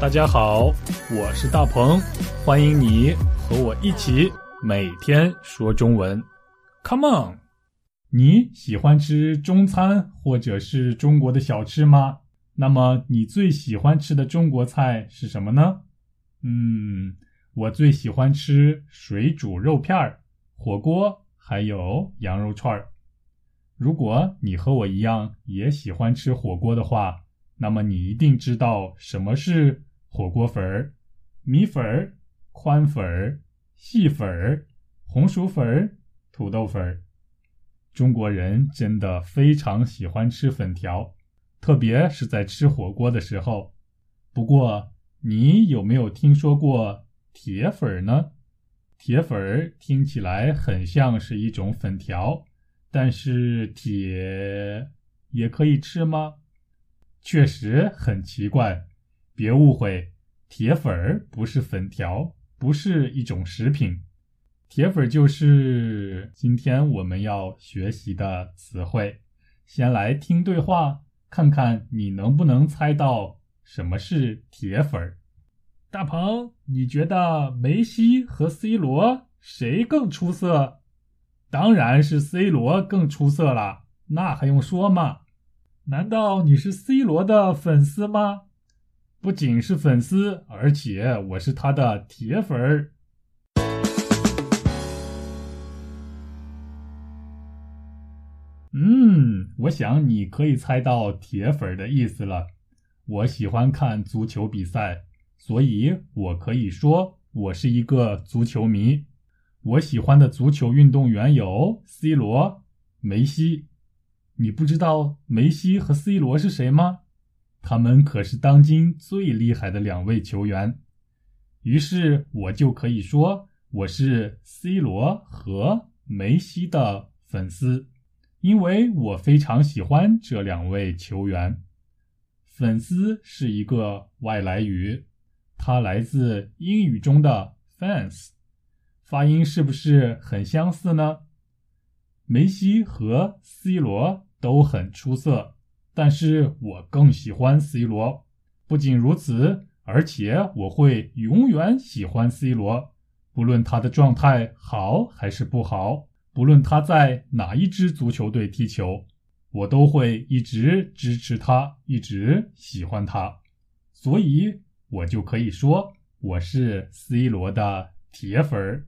大家好，我是大鹏，欢迎你和我一起每天说中文。Come on！你喜欢吃中餐或者是中国的小吃吗？那么你最喜欢吃的中国菜是什么呢？嗯，我最喜欢吃水煮肉片儿、火锅，还有羊肉串儿。如果你和我一样也喜欢吃火锅的话，那么你一定知道什么是火锅粉儿、米粉儿、宽粉儿、细粉儿、红薯粉儿、土豆粉儿。中国人真的非常喜欢吃粉条，特别是在吃火锅的时候。不过，你有没有听说过铁粉儿呢？铁粉儿听起来很像是一种粉条，但是铁也可以吃吗？确实很奇怪。别误会，铁粉儿不是粉条，不是一种食品。铁粉就是今天我们要学习的词汇。先来听对话，看看你能不能猜到什么是铁粉儿。大鹏，你觉得梅西和 C 罗谁更出色？当然是 C 罗更出色了，那还用说吗？难道你是 C 罗的粉丝吗？不仅是粉丝，而且我是他的铁粉儿。嗯，我想你可以猜到铁粉的意思了。我喜欢看足球比赛，所以我可以说我是一个足球迷。我喜欢的足球运动员有 C 罗、梅西。你不知道梅西和 C 罗是谁吗？他们可是当今最厉害的两位球员。于是我就可以说我是 C 罗和梅西的粉丝。因为我非常喜欢这两位球员，粉丝是一个外来语，它来自英语中的 fans，发音是不是很相似呢？梅西和 C 罗都很出色，但是我更喜欢 C 罗。不仅如此，而且我会永远喜欢 C 罗，不论他的状态好还是不好。不论他在哪一支足球队踢球，我都会一直支持他，一直喜欢他，所以我就可以说我是 C 罗的铁粉儿。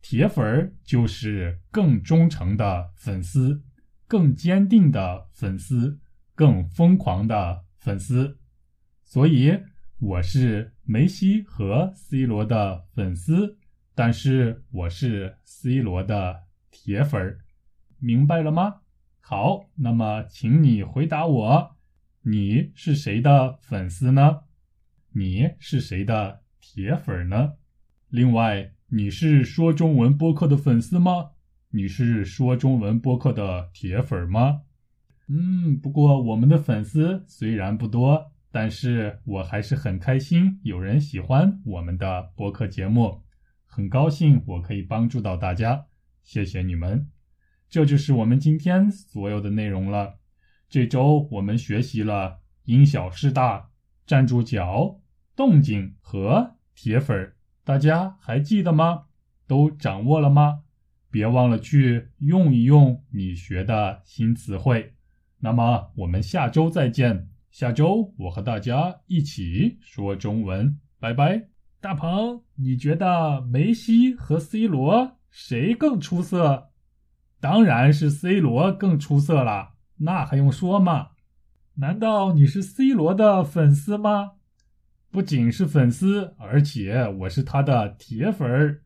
铁粉儿就是更忠诚的粉丝，更坚定的粉丝，更疯狂的粉丝。所以我是梅西和 C 罗的粉丝，但是我是 C 罗的。铁粉儿，明白了吗？好，那么请你回答我，你是谁的粉丝呢？你是谁的铁粉呢？另外，你是说中文播客的粉丝吗？你是说中文播客的铁粉吗？嗯，不过我们的粉丝虽然不多，但是我还是很开心有人喜欢我们的播客节目，很高兴我可以帮助到大家。谢谢你们，这就是我们今天所有的内容了。这周我们学习了因小失大、站住脚、动静和铁粉，大家还记得吗？都掌握了吗？别忘了去用一用你学的新词汇。那么我们下周再见，下周我和大家一起说中文，拜拜。大鹏，你觉得梅西和 C 罗？谁更出色？当然是 C 罗更出色了，那还用说吗？难道你是 C 罗的粉丝吗？不仅是粉丝，而且我是他的铁粉儿。